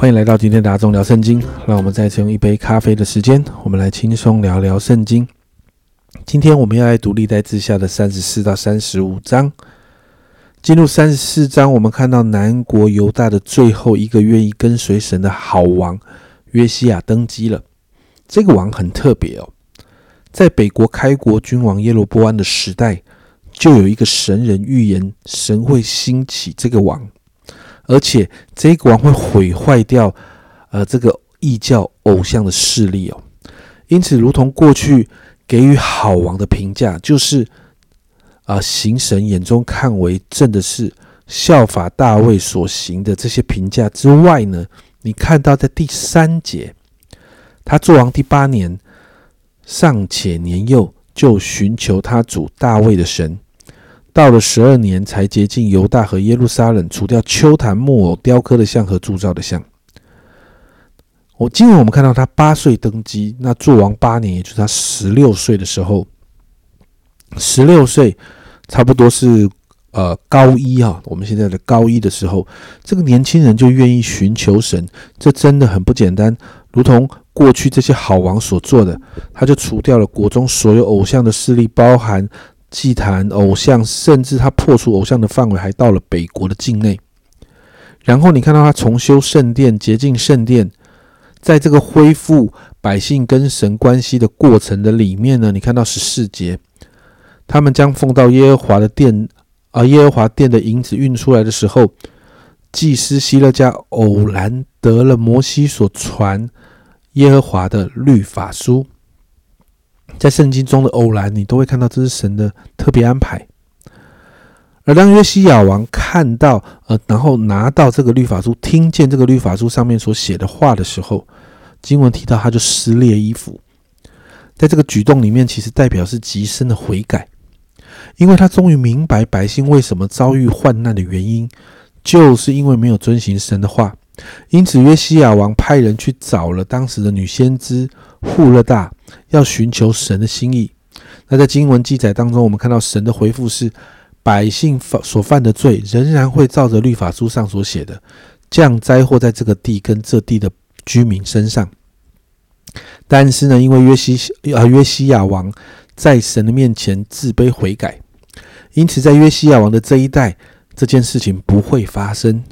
欢迎来到今天的大众聊圣经。让我们再次用一杯咖啡的时间，我们来轻松聊聊圣经。今天我们要来读历代志下的三十四到三十五章。进入三十四章，我们看到南国犹大的最后一个愿意跟随神的好王约西亚登基了。这个王很特别哦，在北国开国君王耶罗波安的时代，就有一个神人预言，神会兴起这个王。而且这个王会毁坏掉，呃，这个异教偶像的势力哦。因此，如同过去给予好王的评价，就是啊，行神眼中看为正的事，效法大卫所行的这些评价之外呢，你看到在第三节，他做王第八年，尚且年幼，就寻求他主大卫的神。到了十二年，才洁净犹大和耶路撒冷，除掉丘坛木偶雕刻的像和铸造的像。我今日我们看到他八岁登基，那做王八年，也就是他十六岁的时候。十六岁，差不多是呃高一啊，我们现在的高一的时候，这个年轻人就愿意寻求神，这真的很不简单。如同过去这些好王所做的，他就除掉了国中所有偶像的势力，包含。祭坛偶像，甚至他破除偶像的范围，还到了北国的境内。然后你看到他重修圣殿、洁净圣殿，在这个恢复百姓跟神关系的过程的里面呢，你看到十四节，他们将奉到耶和华的殿，而耶和华殿的银子运出来的时候，祭司希勒家偶然得了摩西所传耶和华的律法书。在圣经中的偶然，你都会看到这是神的特别安排。而当约西亚王看到，呃，然后拿到这个律法书，听见这个律法书上面所写的话的时候，经文提到他就撕裂衣服。在这个举动里面，其实代表是极深的悔改，因为他终于明白百姓为什么遭遇患难的原因，就是因为没有遵行神的话。因此，约西亚王派人去找了当时的女先知户勒大，要寻求神的心意。那在经文记载当中，我们看到神的回复是：百姓犯所犯的罪，仍然会照着律法书上所写的降灾祸在这个地跟这地的居民身上。但是呢，因为约西啊约西亚王在神的面前自卑悔改，因此在约西亚王的这一代，这件事情不会发生。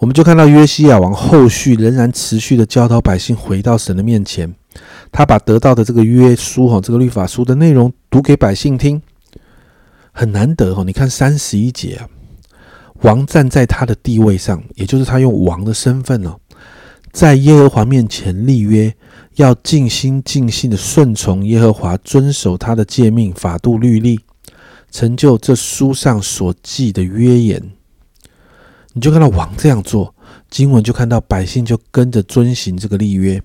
我们就看到约西亚王后续仍然持续的教导百姓回到神的面前，他把得到的这个约书哈，这个律法书的内容读给百姓听，很难得哦。你看三十一节啊，王站在他的地位上，也就是他用王的身份哦，在耶和华面前立约，要尽心尽性的顺从耶和华，遵守他的诫命、法度、律例，成就这书上所记的约言。你就看到王这样做，经文就看到百姓就跟着遵行这个立约。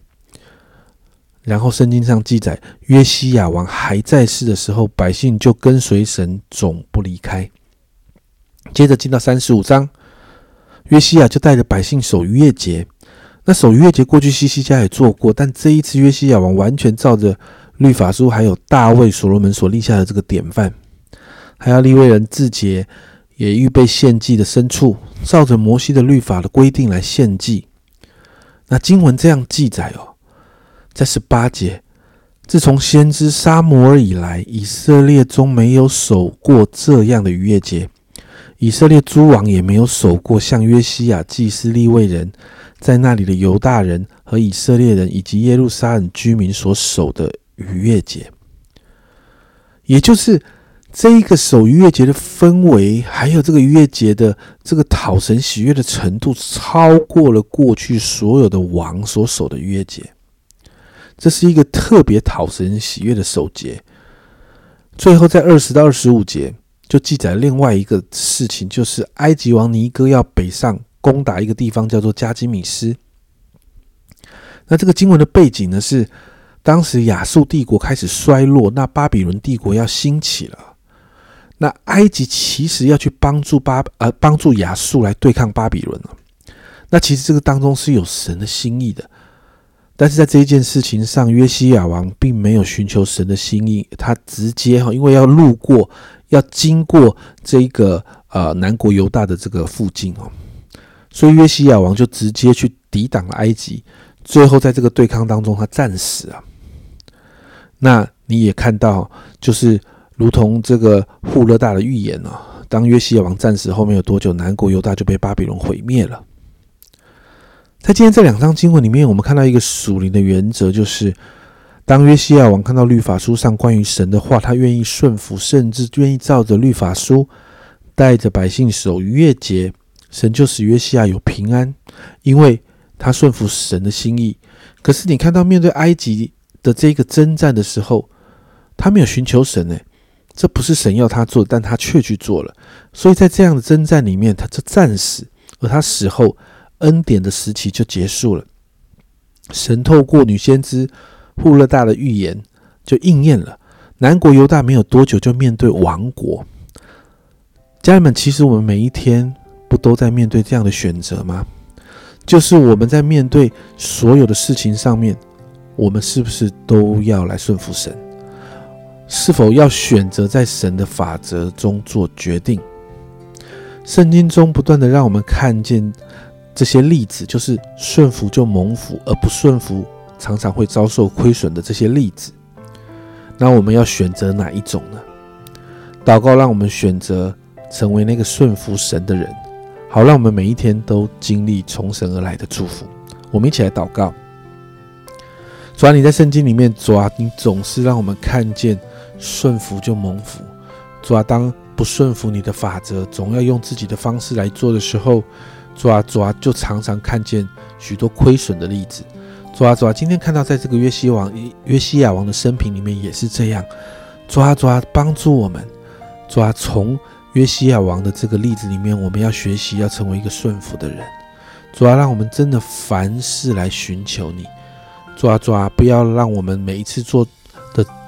然后圣经上记载，约西亚王还在世的时候，百姓就跟随神，总不离开。接着进到三十五章，约西亚就带着百姓守逾越节。那守逾越节过去西西家也做过，但这一次约西亚王完全照着律法书，还有大卫所罗门所立下的这个典范，还要立为人自节。也预备献祭的牲畜，照着摩西的律法的规定来献祭。那经文这样记载哦，在十八节，自从先知沙摩尔以来，以色列中没有守过这样的逾越节，以色列诸王也没有守过像约西亚祭司立位人在那里的犹大人和以色列人以及耶路撒冷居民所守的逾越节，也就是。这一个守逾越节的氛围，还有这个逾越节的这个讨神喜悦的程度，超过了过去所有的王所守的逾越节。这是一个特别讨神喜悦的守节。最后，在二十到二十五节就记载另外一个事情，就是埃及王尼哥要北上攻打一个地方，叫做加基米斯。那这个经文的背景呢，是当时亚述帝国开始衰落，那巴比伦帝国要兴起了。那埃及其实要去帮助巴呃帮助亚述来对抗巴比伦了。那其实这个当中是有神的心意的，但是在这一件事情上，约西亚王并没有寻求神的心意，他直接哈，因为要路过，要经过这个呃南国犹大的这个附近哦，所以约西亚王就直接去抵挡了埃及，最后在这个对抗当中他战死啊。那你也看到，就是如同这个富勒大的预言啊，当约西亚王战死后没有多久，南国犹大就被巴比伦毁灭了。在今天这两章经文里面，我们看到一个属灵的原则，就是当约西亚王看到律法书上关于神的话，他愿意顺服，甚至愿意照着律法书带着百姓守逾越节。神就使约西亚有平安，因为他顺服神的心意。可是你看到面对埃及的这个征战的时候，他没有寻求神呢，这不是神要他做，但他却去做了。所以在这样的征战里面，他就战死，而他死后恩典的时期就结束了。神透过女先知户勒大的预言就应验了，南国犹大没有多久就面对亡国。家人们，其实我们每一天。不都在面对这样的选择吗？就是我们在面对所有的事情上面，我们是不是都要来顺服神？是否要选择在神的法则中做决定？圣经中不断的让我们看见这些例子，就是顺服就蒙福，而不顺服常常会遭受亏损的这些例子。那我们要选择哪一种呢？祷告让我们选择成为那个顺服神的人。好，让我们每一天都经历从神而来的祝福。我们一起来祷告。主啊，你在圣经里面，主啊，你总是让我们看见顺服就蒙福。主啊，当不顺服你的法则，总要用自己的方式来做的时候，主啊，主啊，就常常看见许多亏损的例子。主啊，主啊，今天看到在这个约西王约西亚王的生平里面也是这样。主啊，主啊，帮助我们。主啊，从约西亚王的这个例子里面，我们要学习要成为一个顺服的人。主啊，让我们真的凡事来寻求你。主啊，主啊，不要让我们每一次做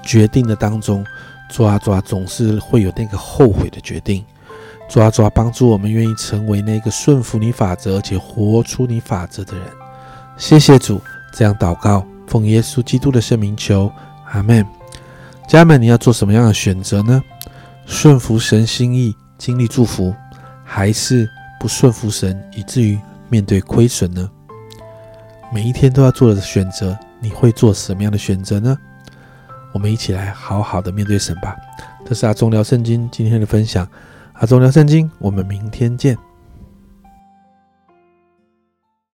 决定的当中，抓抓，总是会有那个后悔的决定。抓抓，帮助我们愿意成为那个顺服你法则且活出你法则的人。谢谢主，这样祷告，奉耶稣基督的圣名求，阿门。家人们，你要做什么样的选择呢？顺服神心意，经历祝福，还是不顺服神，以至于面对亏损呢？每一天都要做的选择，你会做什么样的选择呢？我们一起来好好的面对神吧。这是阿忠聊圣经今天的分享，阿忠聊圣经，我们明天见。